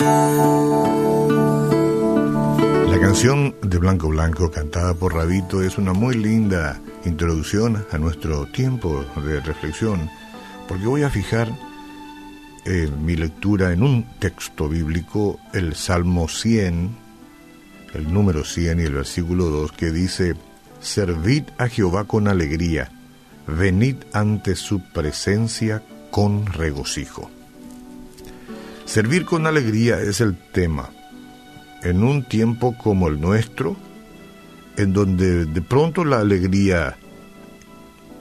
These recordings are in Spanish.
La canción de Blanco Blanco cantada por Rabito es una muy linda introducción a nuestro tiempo de reflexión, porque voy a fijar en mi lectura en un texto bíblico, el Salmo 100, el número 100 y el versículo 2, que dice, Servid a Jehová con alegría, venid ante su presencia con regocijo. Servir con alegría es el tema. En un tiempo como el nuestro, en donde de pronto la alegría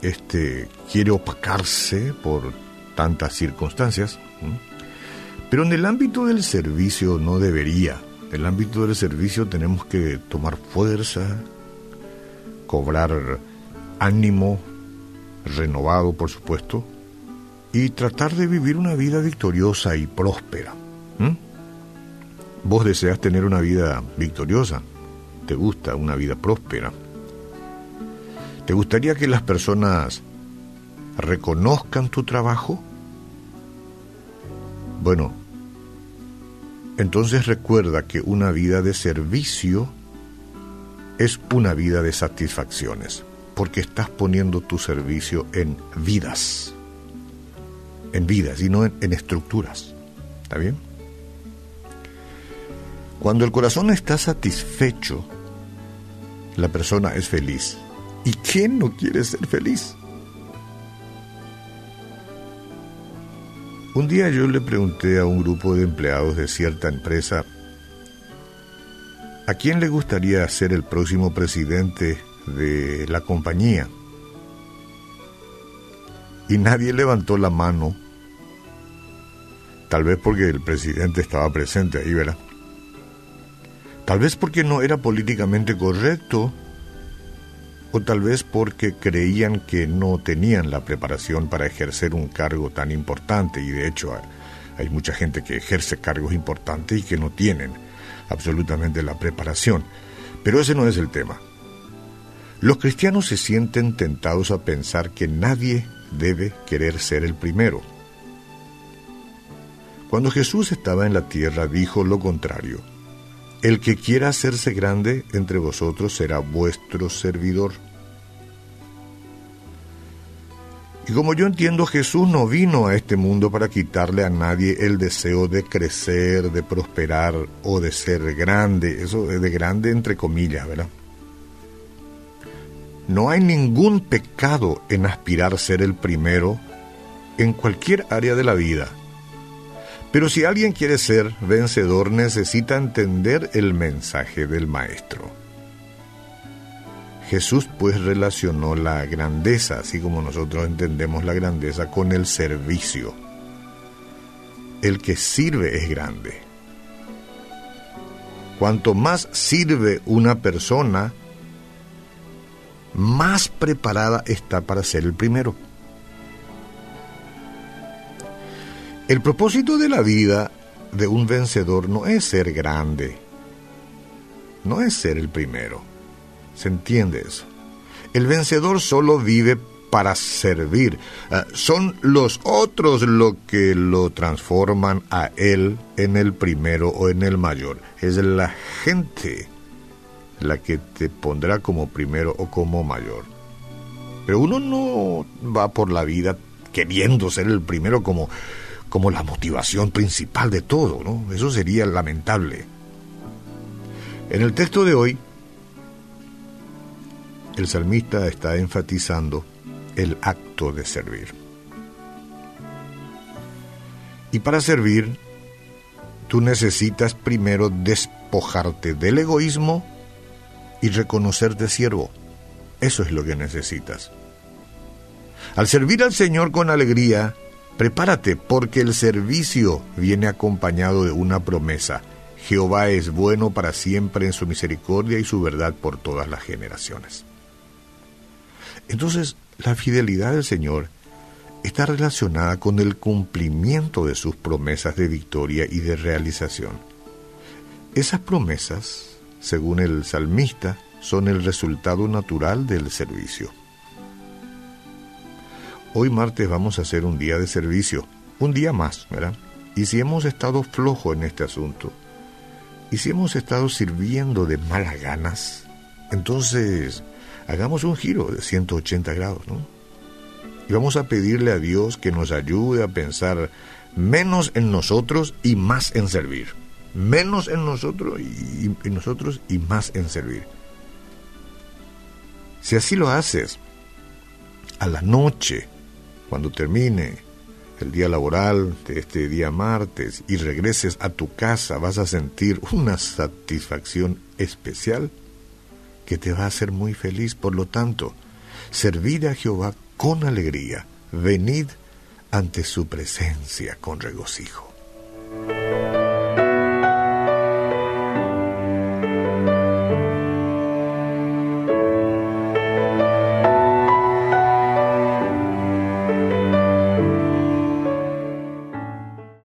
este, quiere opacarse por tantas circunstancias, pero en el ámbito del servicio no debería. En el ámbito del servicio tenemos que tomar fuerza, cobrar ánimo renovado, por supuesto, y tratar de vivir una vida victoriosa y próspera. Vos deseas tener una vida victoriosa, te gusta una vida próspera. ¿Te gustaría que las personas reconozcan tu trabajo? Bueno, entonces recuerda que una vida de servicio es una vida de satisfacciones, porque estás poniendo tu servicio en vidas en vidas y no en, estructuras. ¿Está bien? Cuando el corazón está satisfecho, la persona es feliz. ¿Y quién no quiere ser feliz? Un día yo le pregunté a un grupo de empleados de cierta empresa, ¿a quién le gustaría ser el próximo presidente de la compañía? Y nadie levantó la mano Tal vez porque el presidente estaba presente ahí, ¿verdad? Tal vez porque no era políticamente correcto o tal vez porque creían que no tenían la preparación para ejercer un cargo tan importante y de hecho hay mucha gente que ejerce cargos importantes y que no tienen absolutamente la preparación. Pero ese no es el tema. Los cristianos se sienten tentados a pensar que nadie debe querer ser el primero cuando Jesús estaba en la tierra dijo lo contrario. El que quiera hacerse grande entre vosotros será vuestro servidor. Y como yo entiendo, Jesús no vino a este mundo para quitarle a nadie el deseo de crecer, de prosperar o de ser grande. Eso es de grande entre comillas, ¿verdad? No hay ningún pecado en aspirar a ser el primero en cualquier área de la vida. Pero si alguien quiere ser vencedor necesita entender el mensaje del Maestro. Jesús pues relacionó la grandeza, así como nosotros entendemos la grandeza, con el servicio. El que sirve es grande. Cuanto más sirve una persona, más preparada está para ser el primero. El propósito de la vida de un vencedor no es ser grande, no es ser el primero. ¿Se entiende eso? El vencedor solo vive para servir. Ah, son los otros lo que lo transforman a él en el primero o en el mayor. Es la gente la que te pondrá como primero o como mayor. Pero uno no va por la vida queriendo ser el primero como como la motivación principal de todo, ¿no? Eso sería lamentable. En el texto de hoy, el salmista está enfatizando el acto de servir. Y para servir, tú necesitas primero despojarte del egoísmo y reconocerte siervo. Eso es lo que necesitas. Al servir al Señor con alegría, Prepárate porque el servicio viene acompañado de una promesa. Jehová es bueno para siempre en su misericordia y su verdad por todas las generaciones. Entonces, la fidelidad del Señor está relacionada con el cumplimiento de sus promesas de victoria y de realización. Esas promesas, según el salmista, son el resultado natural del servicio. Hoy martes vamos a hacer un día de servicio, un día más, ¿verdad? Y si hemos estado flojos en este asunto, y si hemos estado sirviendo de malas ganas, entonces hagamos un giro de 180 grados, ¿no? Y vamos a pedirle a Dios que nos ayude a pensar menos en nosotros y más en servir. Menos en nosotros y, nosotros y más en servir. Si así lo haces, a la noche, cuando termine el día laboral de este día martes y regreses a tu casa, vas a sentir una satisfacción especial que te va a hacer muy feliz. Por lo tanto, servid a Jehová con alegría, venid ante su presencia con regocijo.